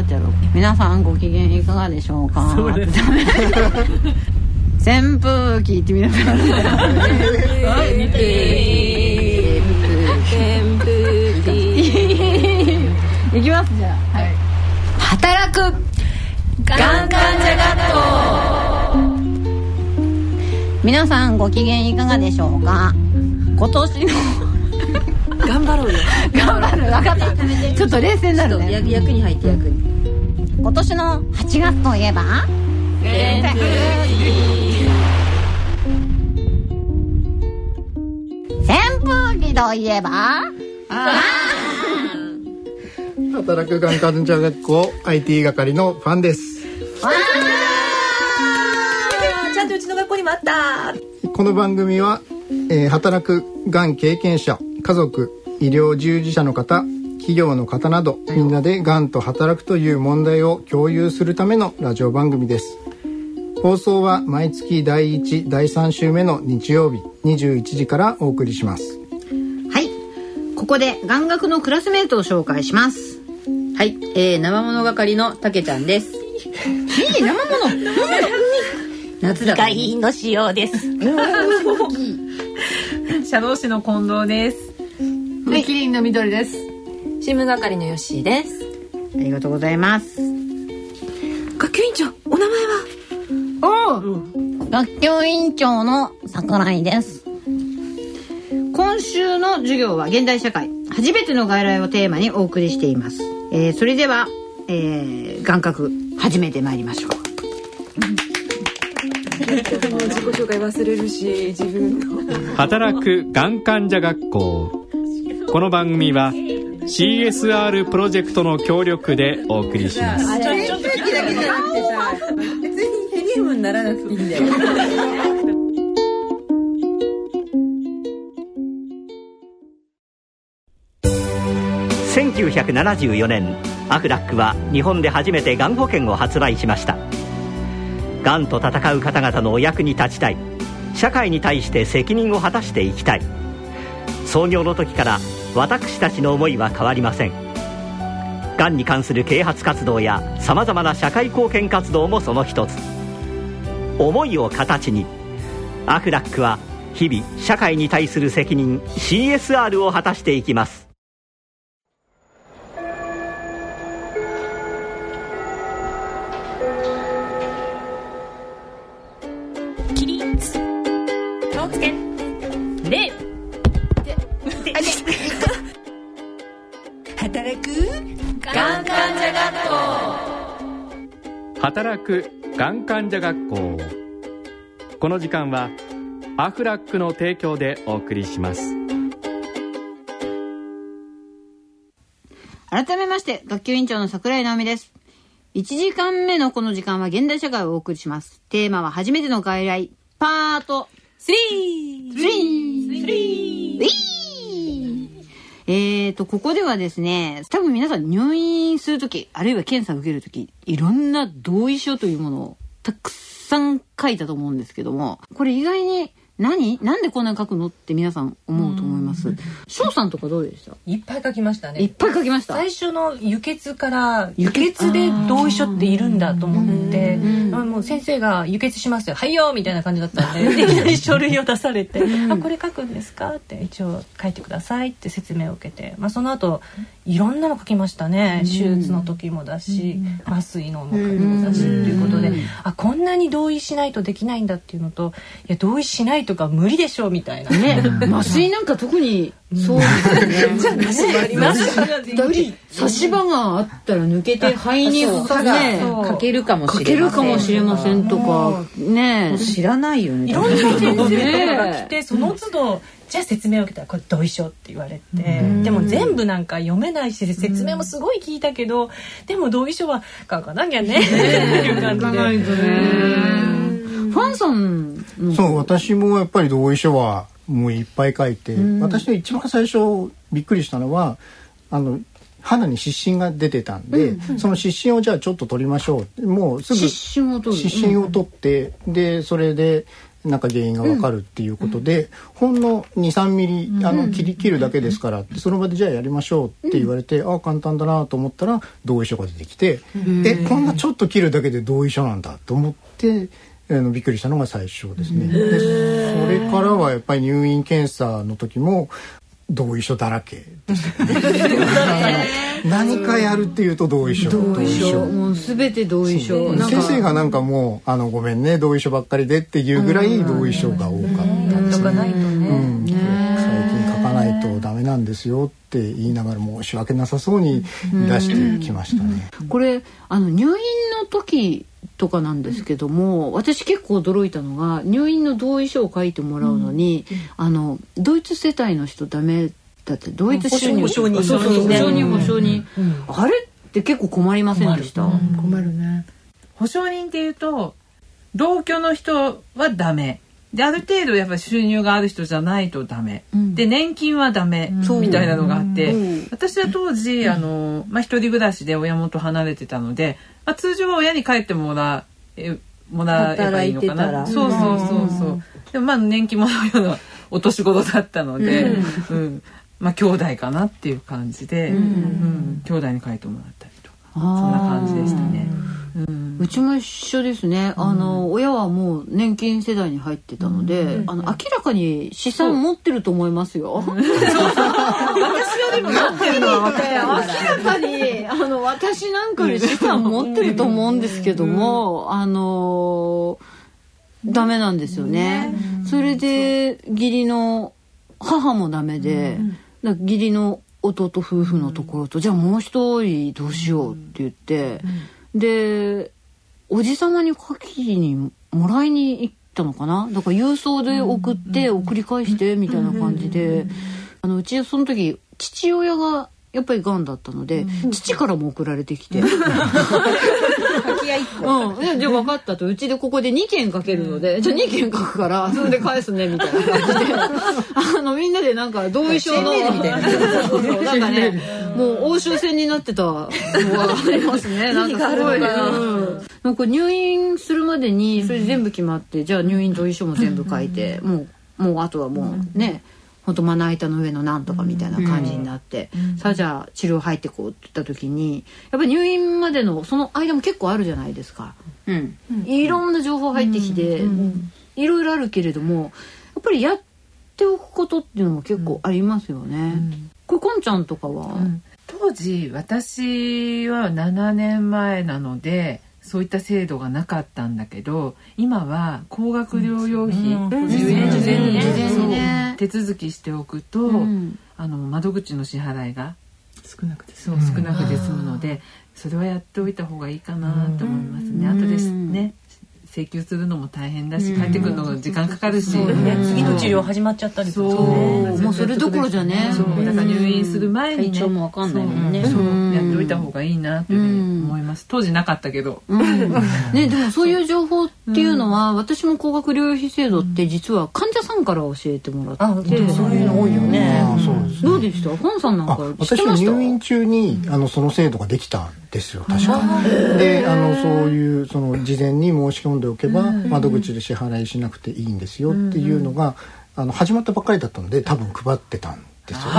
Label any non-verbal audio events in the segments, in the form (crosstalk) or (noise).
なっちゃう皆さんご機嫌いかがでしょうか？扇風機って皆さん扇風機いきます。じゃあ、はい、働く。がん患者学校皆さんご機嫌いかがでしょうか今年の頑張ろう。よ頑張る分かった。ちょっと冷静になるね。役に入って役に今年の8月といえば？扇風機といえば？働くがん患者学校 IT 係のファンです。ちゃんとうちの学校にもあった。この番組は、えー、働くがん経験者家族医療従事者の方企業の方などみんなでがんと働くという問題を共有するためのラジオ番組です。放送は毎月第1第3週目の日曜日21時からお送りします。はい。ここでがん学のクラスメートを紹介します。はい、えー、生物係のたけちゃんです。いい生物？(laughs) 夏だがいの仕様です。社労士の近藤です。はい、キリンの緑です新聞係のヨッシーです。ありがとうございます。学級委員長お名前は？おう、学級委員長の桜井です。今週の授業は現代社会。初めての外来をテーマにお送りしています、えー、それでは、えー、眼科始めてまいりましょう。自己紹介忘れるし自分の。働くがん患者学校。この番組は CSR プロジェクトの協力でお送りします。ちょっとだけじゃなくてさ、別にヘリウムにならなくていいんだよ。1974年アフラックは日本で初めてがん保険を発売しましたがんと闘う方々のお役に立ちたい社会に対して責任を果たしていきたい創業の時から私たちの思いは変わりません。がんに関する啓発活動やさまざまな社会貢献活動もその一つ。思いを形にアフラックは日々社会に対する責任 CSR を果たしていきます。働くがん患者学校。この時間はアフラックの提供でお送りします。改めまして学級委員長の桜井直美です。1時間目のこの時間は現代社会をお送りします。テーマは初めての外来。パート 3! 3! 3! えーと、ここではですね、多分皆さん入院するとき、あるいは検査を受けるとき、いろんな同意書というものをたくさん書いたと思うんですけども、これ意外に何？なんでこんなに書くの？って皆さん思うと思います。翔さんとかどうでした？いっぱい書きましたね。いっぱい書きました。最初の輸血から輸血？で同意書っているんだと思って、もう先生が輸血しますよ。はいよみたいな感じだったんで、いきなり書類を出されて、あこれ書くんですか？って一応書いてくださいって説明を受けて、まあその後いろんなの書きましたね。手術の時もだし、麻酔のもだしっていうことで、あこんなに同意しないとできないんだっていうのと、いや同意しないとか無理でしょうみたいな。ね。麻酔なんか特にそうです。よね。(laughs) 差し歯があったら抜けて肺に歯がかけるかもしれません。か。けるかもしれませんとか。ね知らないよね。いろんな先生が来てその都度じゃあ説明を受けたらこれ同意書って言われて。でも全部なんか読めないし説明もすごい聞いたけどでも同意書は書かなきゃね。っていう感じで。ファンさんそう私もやっぱり同意書はもういっぱい書いて、私の一番最初びっくりしたのはあの肌に湿疹が出てたんで、うんうん、その湿疹をじゃあちょっと取りましょう。もうすぐ湿疹を取湿疹を取って、でそれでなんか原因がわかるっていうことで、ほんの23ミリあの切り切るだけですからってその場でじゃあやりましょうって言われて、ああ簡単だなと思ったら同意書が出てきて、えこんなちょっと切るだけで同意書なんだと思って。あのびっくりしたのが最初ですね。でそれからはやっぱり入院検査の時も同意書だらけですよね。(laughs) 何かやるっていうと同意書。同意書もうすべて同意書先生がなんかもうあのごめんね同意書ばっかりでっていうぐらい同意書が多かったですね。メなんですよって言いながら申し訳なさそうに出してきましたね。これあの入院の時とかなんですけども、私結構驚いたのが入院の同意書を書いてもらうのに、あのドイツ世帯の人ダメだってドイツ収入保証人そうそうそう。保証人保証人、うん。あれって結構困りませんでした、困る。ね。保証人っていうと同居の人はダメである程度やっぱり収入がある人じゃないとダメ、ん。で年金はダメ、みたいなのがあって、うん。私は当時、あのまあ、一人暮らしで親元離れてたので、まあ、通常は親に帰ってもらえもらえばいいのかな。そうそうそうそう。でもまあ年金もらうようなお年頃だったので、うん。まあ兄弟かなっていう感じで、うん。兄弟に書いてもらったそんな感じでしたね。うちも一緒ですね、あの親はもう年金世代に入ってたので、あの明らかに資産持ってると思いますよ。(laughs) 私よりも持ってるのは分か明らかにあの私なんかより資産持ってると思うんですけども、あのダメなんですよね。それで義理の母もダメで、義理の弟夫婦のところと、じゃあもう一人どうしようって言って、でおじ様に鍵にもらいに行ったのかな？だから郵送で送って送り返してみたいな感じで。あのうちその時父親がやっぱり癌だったので、父からも送られてきて。(laughs) うん、じゃあ分かったと。うちでここで2件かけるので、じゃあ2件書くからそれで返すねみたいな感じで。あのみんなでなんか同意書のみたいな。んかねもう欧州戦になってたのがありますね。なんかすごい、うん、なんか入院するまでにそれ全部決まってじゃあ入院同意書も全部書いて、もうもうあとはもうね、ほんとまな板の上のなんとかみたいな感じになって、さあじゃあ治療入ってこうって言った時にやっぱり入院までのその間も結構あるじゃないですか、うん、いろんな情報入ってきて、いろいろあるけれどもやっぱりやっておくことっていうのも結構ありますよね。これこんちゃんとかは、当時私は7年前なのでそういった制度がなかったんだけど今は高額療養費、事前に手続きしておくと、ん。あの窓口の支払いが少なくてそう少なくで済むので、それはやっておいた方がいいかなと思いますね。後ですね請求するのも大変だし、帰ってくるのが時間かかるし、ね。次の治療始まっちゃったりとかそう。ね。もうそれどころじゃね。そう。だから入院する前にね、体調もわかんないもんね。そう。やっておいた方がいいなというふうに思います。当時なかったけど、うん、ねでもそういう情報っていうのは、私も高額療養費制度って実は患者さんから教えてもらって、あ、そういうの多いよね。あそうですどうでした？本さんなんあか知って私はました？入院中にあのその制度ができたんですよ確か。であのそういうその事前に申し込んでおけば窓口で支払いしなくていいんですよっていうのがあの始まったばっかりだったので多分配ってたんですよね。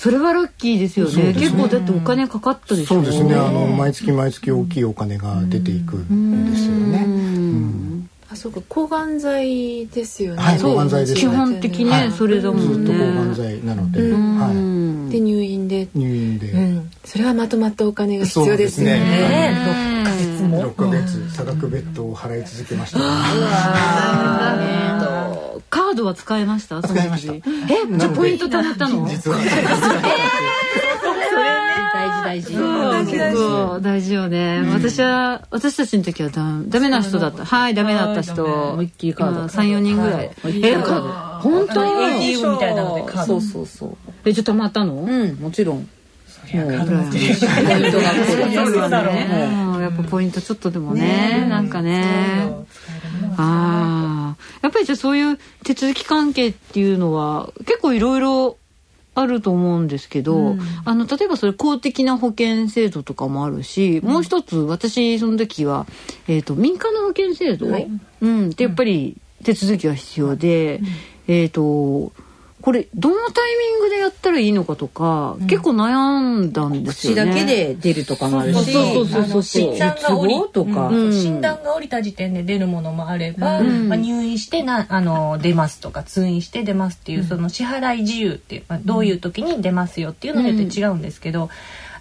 それはラッキーですよね。結構だってお金かかったでしょ。そうですね。あの毎月毎月大きいお金が出ていくんですよね。あそうか抗がん剤ですよね。はい抗がん剤ですね。基本的ね、はい。それだもんね。ずっと抗がん剤なので、はで入院で。い、入院で、うん。それはまとまったお金が必要ですよそうですね。ね6ヶ月も。6ヶ月多額ベッドを払い続けました。カードは使えました？使いました。えじゃあポイント貯まったの？実は。大事大事。結構大事よね、私は私たちの時はダメダメな人だった。はいダメだった人。思いっきりカード。34人ぐらい、え本当？ATM みたいなのでカード。そうそう。えじゃあ貯まったの、うん、もちろん。もう、やっぱポイントちょっとでもねなんかね。ああやっぱりじゃあそういう手続き関係っていうのは結構いろいろああると思うんですけど、あの例えばそれ公的な保険制度とかもあるし、もう一つ私その時は、えー、と民間の保険制度、うん。でやっぱり手続きが必要で、えっ、とこれどのタイミングでやったらいいのかとか、結構悩んだんですよね。口だけで出るとかもあるしそうそうそうそう診断が降りとかうん。診断が降りた時点で出るものもあれば、まあ、入院してなあの出ますとか通院して出ますっていうその支払い自由っていう、まあ、どういう時に出ますよっていうのによって違うんですけど。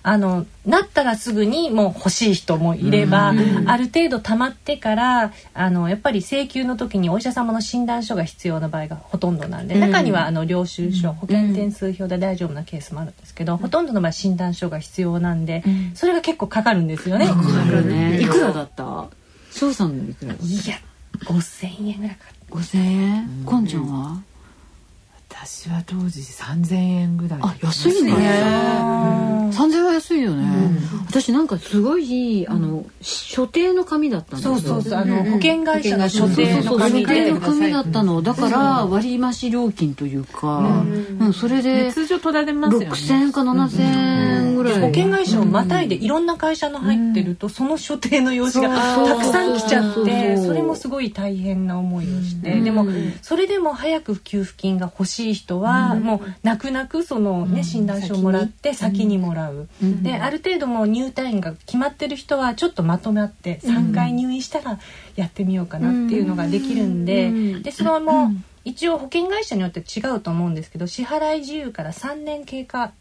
あのなったらすぐにもう欲しい人もいれば、ある程度溜まってからあのやっぱり請求の時にお医者様の診断書が必要な場合がほとんどなんで、中にはあの領収書、保険点数表で大丈夫なケースもあるんですけど、ほとんどの場合診断書が必要なんで、それが結構かかるんですよね。ね。いくらだった？翔さんのいくらいや5000円ぐらいかかっ5000円？こんちゃんは？私は当時3000円ぐらいあ安いね。3000円は安いよね、私なんかすごいあの所定の紙だったんですた。よ。そうそうそう、あの保険会社の所定の紙だったの。だから割増料金というか、うん。それで通常取られますよね。6000円か7000円ぐらい、保険会社をまたいでいろんな会社の入ってると、その所定の用紙がたくさん来ちゃってそれもすごい大変な思いをして、でもそれでも早く給付金が欲しい人は、もう泣く泣くそのね、診断書をもらって先に。もらう、である程度もう入退院が決まってる人はちょっとまとまって3回入院したらやってみようかなっていうのができるんで、でそれはもう一応保険会社によって違うと思うんですけど支払い自由から3年経過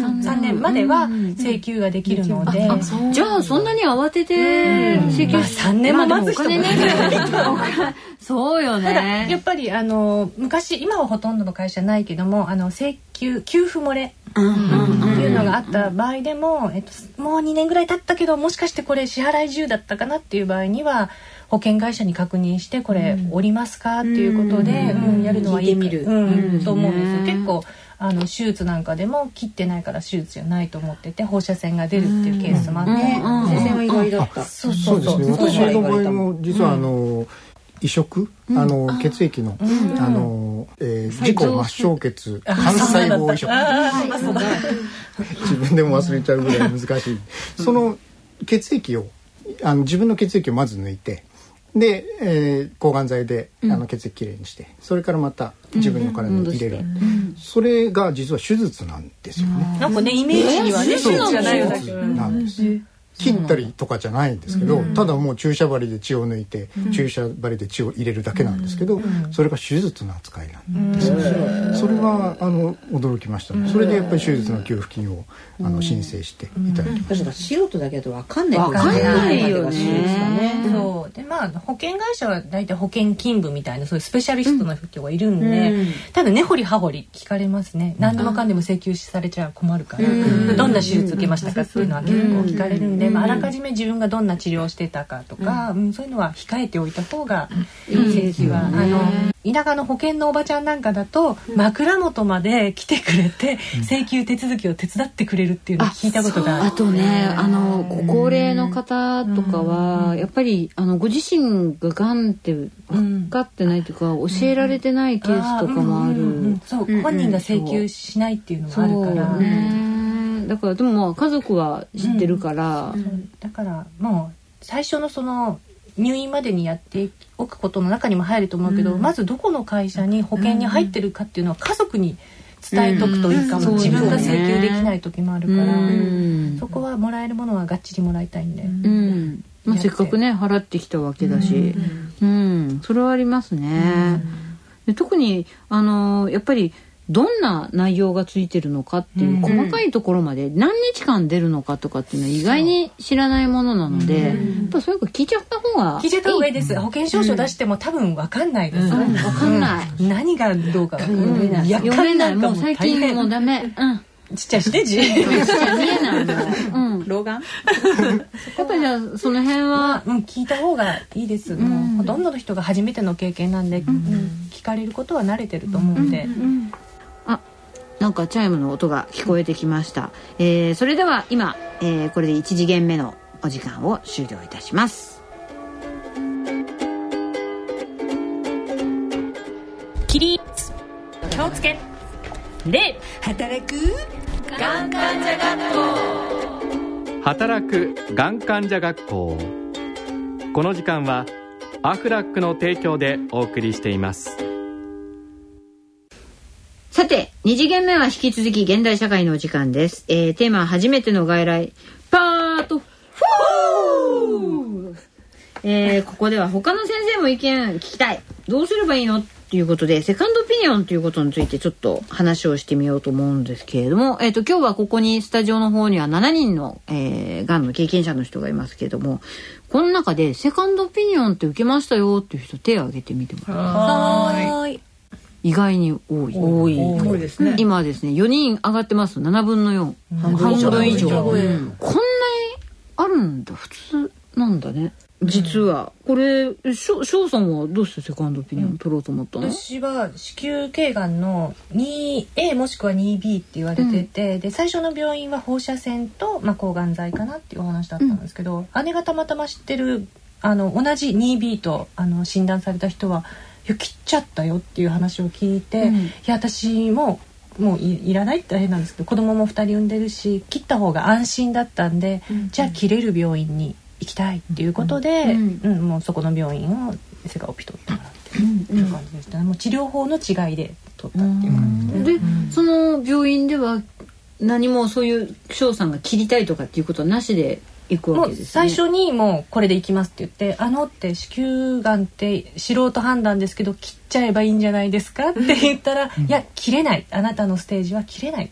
3年までは請求ができるので、じゃあそんなに慌てて請求しまあ3年も待つ人もまあでもお金ね。(laughs) そうよただねやっぱりあの昔今はほとんどの会社ないけどもあの請求給付漏れっていうのがあった場合でも、えっと、もう2年ぐらい経ったけどもしかしてこれ支払い自由だったかなっていう場合には保険会社に確認してこれおりますかっていうことで、うん。やるのはいいか聞いてみる。うんと思うんですよ。結構あの手術なんかでも切ってないから手術じゃないと思ってて放射線が出るっていうケースもあって、先生は意外だったそうそう。ですね。私の場合も実はあうん。の、移植、あの血液の、あの、えー、自己末梢血幹細胞移植。(laughs) 自分でも忘れちゃうぐらい難しい。その血液をあの自分の血液をまず抜いてで、えー抗がん剤であの血液きれいにして、それからまた自分の体に入れる、それが実は手術なんですよね。なんかねイメージにはね手術じゃないようだけど。なんです。切ったりとかじゃないんですけど、ただもう注射針で血を抜いて、注射針で血を入れるだけなんですけど、それが手術の扱いなんですよ、それはあの驚きましたね、それでやっぱり手術の給付金をあの申請していただきました、素人だけだと分かんないわかんないよね。そう。でまあ保険会社は大体保険勤務みたいなそういうスペシャリストの人がいるんで、ただ根掘り葉掘り聞かれますね。何でもかんでも請求されちゃ困るから、どんな手術受けましたかっていうのは結構聞かれるんで、まあ、あらかじめ自分がどんな治療をしてたかとか、うん。そういうのは控えておいた方がいいですよ、あの田舎の保険のおばちゃんなんかだと枕元まで来てくれて請求手続きを手伝ってくれるっていうのを聞いたことがあとね、あのご高齢の方とかは、やっぱりあのご自身ががんって分かってないというか、教えられてないケースとかもある。そう、本人が請求しないっていうのもあるから、ね。だからでもまあ家族は知ってるから、だからもう最初のその入院までにやっておくことの中にも入ると思うけど、まずどこの会社に保険に入ってるかっていうのは家族に伝えとくといいかも、うん。自分が請求できない時もあるから、うん。そこはもらえるものはがっちりもらいたいんで、うん。まあ、せっかくね払ってきたわけだし、うん。それはありますね。で特にあのやっぱりどんな内容がついてるのかっていう細かいところまで何日間出るのかとかっていうのは意外に知らないものなので、やっぱそういうの聞いちゃった方が聞いちゃった方がいいです。保険証書出しても多分わかんないです、わかんない。うん何がどうかわかん読めない。ない夜読めない。ももう最近もうダメ。うん。ちっちゃいしね字見えないもん。うん。老眼？やっぱりじゃあその辺はうん、聞いた方がいいです、もうほとんどの人が初めての経験なんで、うん。聞かれることは慣れてると思うんで、あなんかチャイムの音が聞こえてきました、えーそれでは今、えーこれで1次元目のお時間を終了いたします。起立気をつけ。で働く。働くがん患者学校。この時間はアフラックの提供でお送りしています二次元目は引き続き現代社会のお時間です。えー、テーマは初めての外来、パート 4! えー、ここでは他の先生も意見聞きたい。どうすればいいの?っていうことで、セカンドオピニオンということについてちょっと話をしてみようと思うんですけれども、えっ、と、今日はここにスタジオの方には7人の、えー、がんの経験者の人がいますけれども、この中でセカンドオピニオンって受けましたよっていう人手を挙げてみてもらいます。はーい意外に多い。多い。多いですね。今はですね4人上がってます。7分の4半分以上。半分以上。うん。こんなにあるんだ。普通なんだね。実は。これ翔翔さんはどうしてセカンドオピニオン取ろうと思ったの、私は子宮頸がんの 2A もしくは 2B って言われてて、で最初の病院は放射線と、まあ、抗がん剤かなっていうお話だったんですけど、姉がたまたま知ってるあの同じ 2B とあの診断された人はいや切っちゃったよっていう話を聞いて、うん。いや私ももういいらないって変なんですけど子供も2人産んでるし切った方が安心だったんで、じゃあ切れる病院に行きたいっていうことで、うん。うん。もうそこの病院をセカオピ取ってもらってるっていう感じでした。ね。もう治療法の違いで取ったっていう感じで。で、その病院では何もそういう翔さんが切りたいとかっていうことはなしで行くわけですね。最初にもうこれで行きますって言って「あの」って子宮がんって素人判断ですけど切っちゃえばいいんじゃないですかって言ったら「いや切れない。あなたのステージは切れない」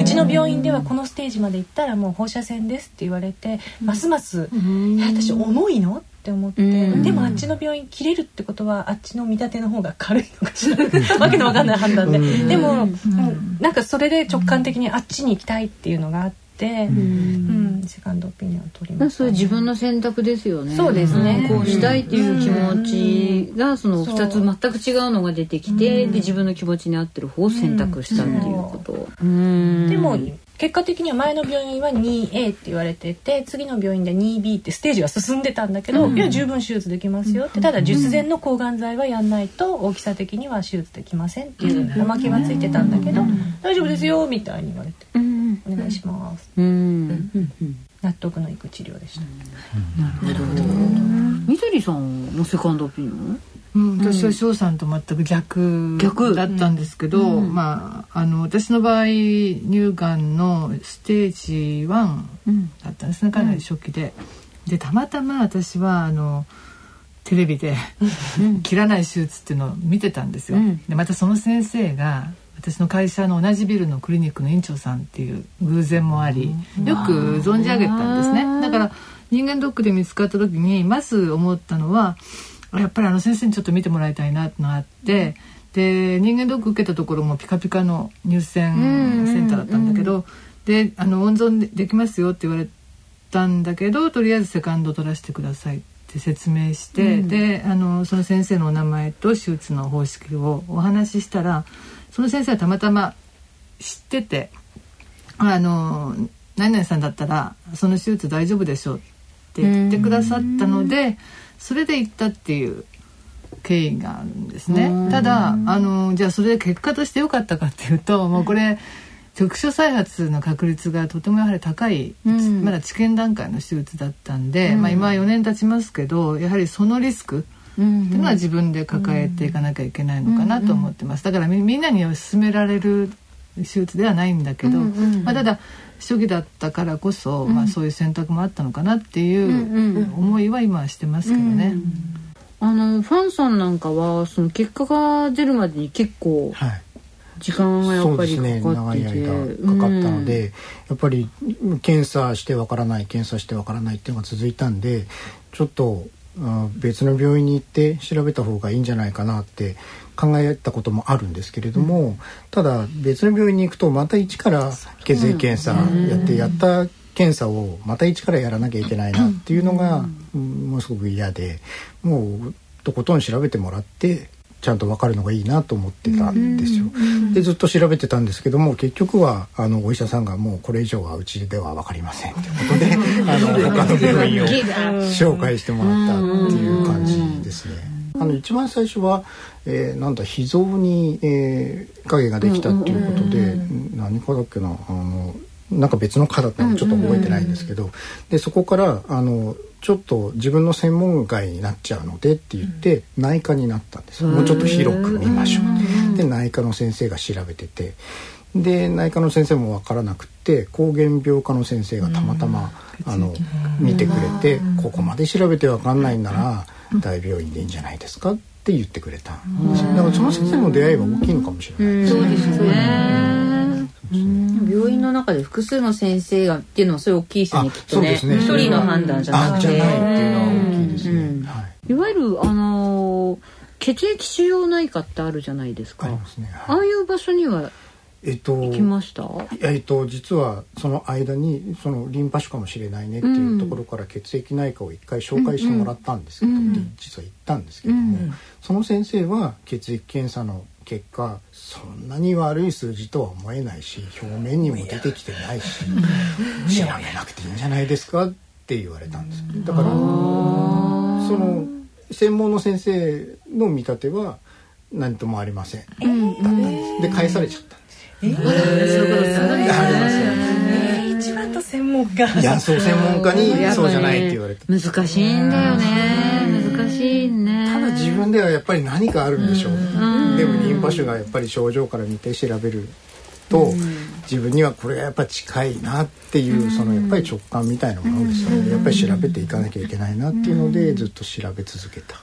うちの病院ではこのステージまで行ったらもう放射線ですって言われてますます「いや私重いの?」って思ってうん。でもあっちの病院切れるってことはあっちの見立ての方が軽いのかしら。わけのわかんない判断で。でもうん。なんかそれで直感的にあっちに行きたいっていうのがあってうん。セカンドオピニオンを取りましたそれ自分の選択ですよね。そうですね。こうしたいっていう気持ちがその二つ全く違うのが出てきて、で自分の気持ちに合ってる方を選択したっていうこと。うん。でも結果的には前の病院は 2A って言われてて次の病院で 2B ってステージは進んでたんだけど、いや十分手術できますよって。ただ術前の抗がん剤はやんないと大きさ的には手術できませんっていうおまけはついてたんだけど、大丈夫ですよみたいに言われてうん。お願いします。うん。納得のいく治療でした。みどりさん。もセカンドオピニオンうん、私は翔さんと全く逆逆。だったんですけど、まああの私の場合乳がんのステージ1だったんですねかなり初期で。でたまたま私はあのテレビで切らない手術っていうのを見てたんですよ。うん。でまたその先生が私の会社の同じビルのクリニックの院長さんっていう偶然もありよく存じ上げたんですね。だから人間ドックで見つかった時にまず思ったのはあやっぱりあの先生にちょっと見てもらいたいなってのがあって、で人間ドック受けたところもピカピカの入選センターだったんだけど、であの温存でできますよって言われたんだけどとりあえずセカンド取らせてくださいって説明して、であのその先生のお名前と手術の方式をお話ししたらその先生はたまたま知ってて「あの何々さんだったらその手術大丈夫でしょう」って言ってくださったのでそれで行ったっていう経緯があるんですね。ただあのじゃあそれで結果として良かったかっていうともうこれ局所再発の確率がとてもやはり高い、ん。まだ治験段階の手術だったんで、まあ、今は4年経ちますけどやはりそのリスクっていうのは自分で抱えていかなきゃいけないのかなと思ってます。だからみみんなに勧められる手術ではないんだけど、まあ、ただ初期だったからこそ、まあ、そういう選択もあったのかなっていう思いは今はしてますけどね。あのファンさんなんかはその結果が出るまでに結構はい。時間がやっぱりかかってて、長い間かかったので、やっぱり検査してわからない検査してわからないっていうのが続いたんでちょっとあ別の病院に行って調べた方がいいんじゃないかなって考えたこともあるんですけれども、ただ別の病院に行くとまた一から血液検査やってやった検査をまた一からやらなきゃいけないなっていうのが、うん。ものすごく嫌でもうとことん調べてもらってちゃんと分かるのがいいなと思ってたんですよ。でずっと調べてたんですけども結局はあのお医者さんがもうこれ以上はうちでは分かりませんということであの他の病院を紹介してもらったっていう感じですね。あの一番最初はえーなんだ脾臓に、えー影ができたっていうことで、何科だっけなあのなんか別の科だったのちょっと覚えてないんですけど、でそこからあのちょっと自分の専門外になっちゃうのでって言って、内科になったんです。もうちょっと広く見ましょう。で内科の先生が調べてて。で内科の先生も分からなくって膠原病科の先生がたまたま、あの見てくれて、ここまで調べて分かんないんなら大病院でいいんじゃないですかって言ってくれたんですよ。だからその先生の出会いは大きいのかもしれないですね。そうですね。病院の中で複数の先生がっていうのはそれ大きいですよねあきっとね。そうですね。一人の判断じゃなくていっていうのは大きいですね。はい。いわゆるあのー血液腫瘍内科ってあるじゃないですか。ありますね。ああいう場所にはえっと行きました？えっと実はその間にそのリンパ腫かもしれないねっていうところから血液内科を一回紹介してもらったんですけど、で実は行ったんですけども、その先生は血液検査の結果そんなに悪い数字とは思えないし表面にも出てきてないし調べなくていいんじゃないですかって言われたんです。だからその専門の先生の見立ては何ともありません、だったんです。で返されちゃったんです。一番と専門家。いやそう専門家にそうじゃないって言われて難しいんだよね。難しいね。ただ自分ではやっぱり何かあるんでしょう、でもリンパ腫がやっぱり症状から見て調べると、自分にはこれがやっぱり近いなっていう、そのやっぱり直感みたいなものですよね、やっぱり調べていかなきゃいけないなっていうので、ずっと調べ続けた、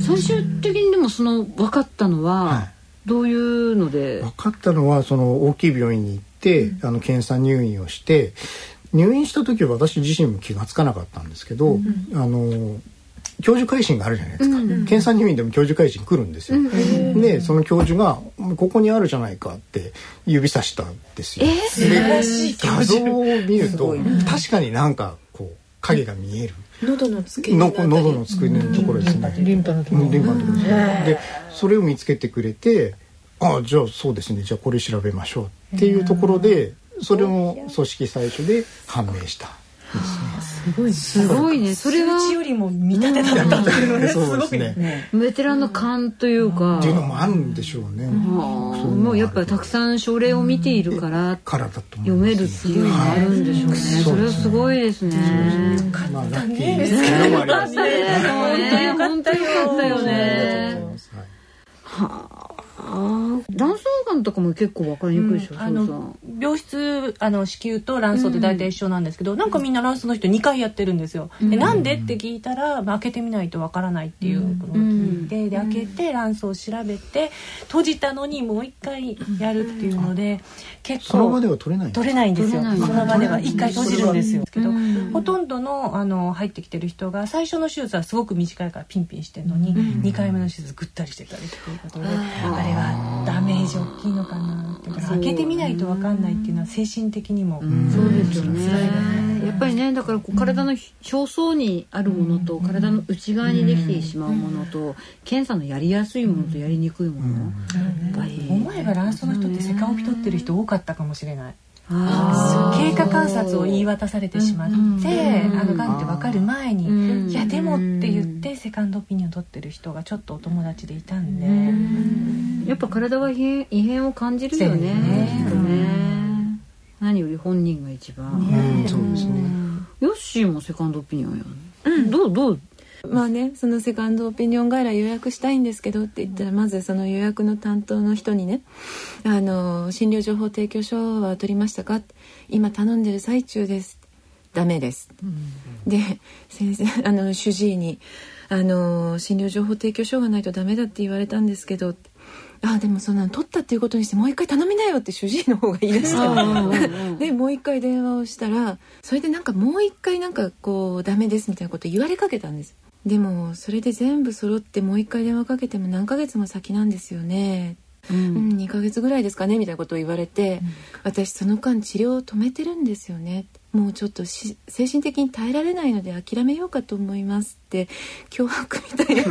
最終的にでもその分かったのは、はい。どういうので？分かったのはその大きい病院に行って、あの検査入院をして入院した時は私自身も気が付かなかったんですけど、あの教授会診があるじゃないですか、検査入院でも教授会診来るんですよ、でその教授が「ここにあるじゃないか」って指さしたんですよ、で画像を見ると確かになんかこう影が見える。喉の付け根の付け根のところですね、リンパのところ。うんリンパのところですね。でそれを見つけてくれてああじゃあそうですね。じゃあこれ調べましょう。っていうところでそれも組織採取で判明したすごいね。それは数値よりも見立てだったっていうのねすそうでごいすねベテランの勘というかっていうのもあるんでしょうね。もうやっぱりたくさん症例を見ているからからだと思い読めるっていうのがあるんでしょうね。それはすごいですね。まあラッキーですけど。もありますね。(laughs) 本当に本当によかったよね卵巣がんとかも結構わかりにくいでしょ、うそうの病室あの子宮と卵巣って大体一緒なんですけど、なんかみんな卵巣の人2回やってるんですよ。でなんでって聞いたら、まあ、開けてみないとわからないっていうことを聞いて、で開けて卵巣を調べて閉じたのにもう1回やるっていうので結構その場では取れないんです取れないんですよ。その場では1回閉じるんですよ。けどうん。ほとんどのあの入ってきてる人が最初の手術はすごく短いからピンピンしてるのに、2回目の手術ぐったりしてたりっていうことで、あれはダメージ大きいのかなって。だから開けてみないと分かんないっていうのは精神的にも、そうですよね。やっぱりねだからこう体の表層にあるものと体の内側にできてしまうものと検査のやりやすいものとやりにくいもの。やっぱり。思えば卵巣の人ってセカオピ取ってる人多かったかもしれない。経過観察を言い渡されてしまって、あのがんって分かる前に、うん。いやでもって言ってセカンドオピニオン取ってる人がちょっとお友達でいたんで、やっぱ体は異変異変を感じるよね。ね。きっとね。何より本人が一番。うんそうですね。ヨッシーもセカンドオピニオンやん。どうどうまあねそのセカンドオピニオン外来予約したいんですけどって言ったらまずその予約の担当の人にね「あの診療情報提供書は取りましたか?」今頼んでる最中です」ダメです」で先生あの主治医に「あの診療情報提供書がないとダメだって言われたんですけど」あでもそんなの取ったっていうことにしてもう一回頼みなよって主治医の方が言い出して (laughs) でもう一回電話をしたらそれでなんかもう一回なんかこうダメですみたいなこと言われかけたんですでもそれで全部揃ってもう一回電話かけても何ヶ月も先なんですよね。うん、2ヶ月ぐらいですかねみたいなことを言われて、私その間治療を止めてるんですよね。もうちょっとし精神的に耐えられないので諦めようかと思いますって脅迫みたいな。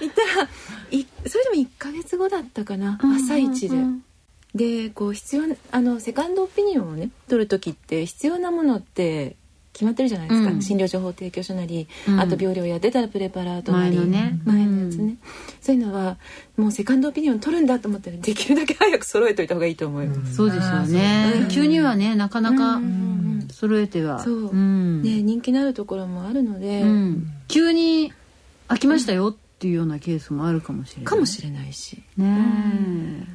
言ったらいそれでも1ヶ月後だったかな、朝一で。でこう必要なあのセカンドオピニオンをね取る時って必要なものって決まってるじゃないですか、うん。診療情報提供所なり、うん。あと病療やってたらプレパラートなり前のね。前のやつね、そういうのはもうセカンドオピニオン取るんだと思ったらできるだけ早く揃えといた方がいいと思います、そうですよね。急にはね、なかなか揃えては。そう、ん。ね人気のあるところもあるので、うん。急に飽きましたよっていうようなケースもあるかもしれない。かもしれないし、ね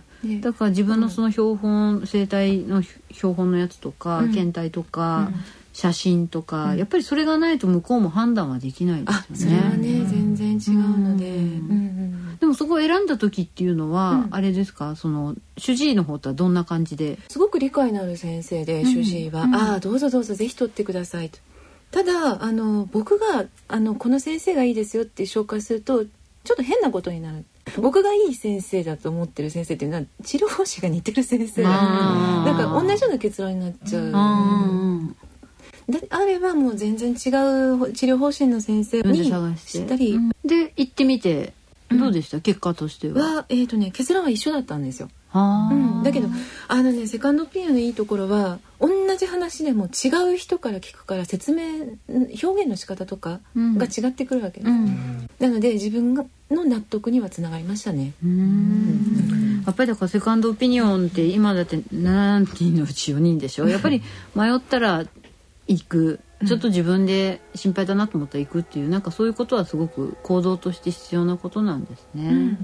だから自分のその標本、生体の標本のやつとか、うん。検体とか、写真とか、やっぱりそれがないと向こうも判断はできないあですよね。それはね全然違うので、うん。うんうんでもそこを選んだ時っていうのは、うん。あれですか？その主治医の方とはどんな感じで？すごく理解のある先生で主治医は「うん。ああどうぞどうぞぜひ取ってください」と。ただあの僕があの「この先生がいいですよ」って紹介するとちょっと変なことになる。僕がいい先生だと思ってる先生っていうのは治療方針が似てる先生だから同じような結論になっちゃう。あであればもう全然違う治療方針の先生に探したり。で行ってみてどうでした、結果としては？は、えーとね、結論は一緒だったんですよ。うん、だけどあのねセカンドオピニオンのいいところは同じ話でも違う人から聞くから説明表現の仕方とかが違ってくるわけです、うん。なので自分がの納得にはつながりましたね。うん。やっぱりだからセカンドオピニオンって今だって7人のうち4人でしょ？やっぱり迷ったら行くちょっと自分で心配だなと思ったら行くっていうなんかそういうことはすごく行動として必要なことなんですね。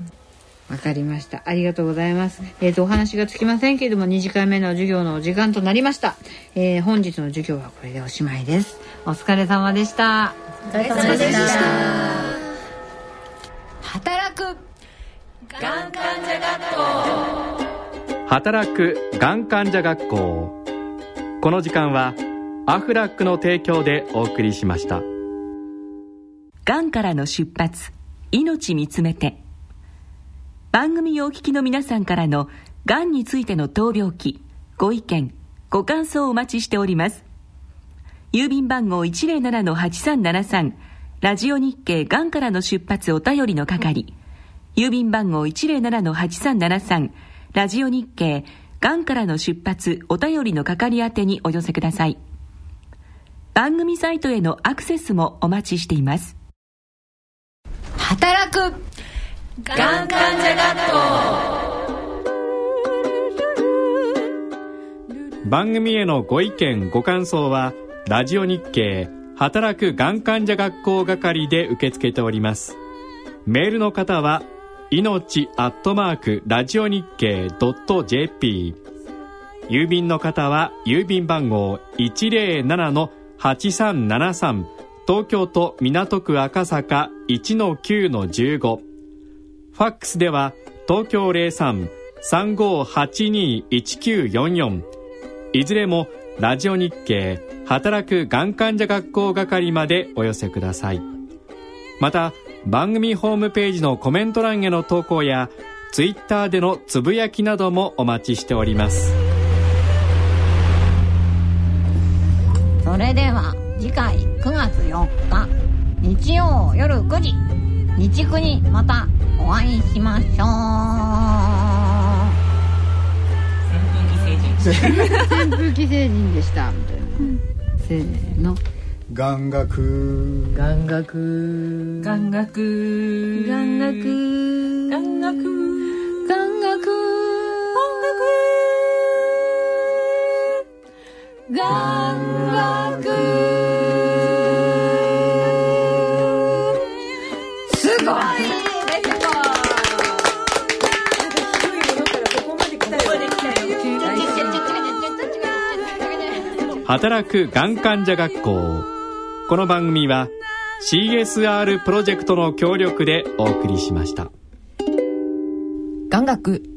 わかりました。ありがとうございます。えっ、と、お話がつきませんけれども、2次会目の授業のお時間となりました。えー本日の授業はこれでおしまいです。お疲れ様でした。お疲れ様でした働くがん患者学校働くがん患者学校この時間はアフラックの提供でお送りしました。がんからの出発命見つめて。番組をお聞きの皆さんからのがんについての闘病記ご意見ご感想をお待ちしております。郵便番号107-8373ラジオ日経がんからの出発お便りの係。郵便番号107-8373ラジオ日経がんからの出発お便りの係宛てにお寄せください。番組サイトへのアクセスもお待ちしています。働く。がん患者学校番組へのご意見ご感想はラジオ日経働くがん患者学校係で受け付けております。メールの方は命アットマークラジオ日経 .jp 郵便の方は郵便番号8373東京都港区赤坂1-9-15ファックスでは東京03-3582-1944いずれもラジオ日経働くがん患者学校係までお寄せください。また番組ホームページのコメント欄への投稿やツイッターでのつぶやきなどもお待ちしております。それでは次回9月4日日曜夜9時日区にまたお会いしましょう。扇風機星人。でしたみたいな、せーの。眼学眼学眼学眼学眼学眼学眼学働くがん患者学校この番組は CSR プロジェクトの協力でお送りしました眼学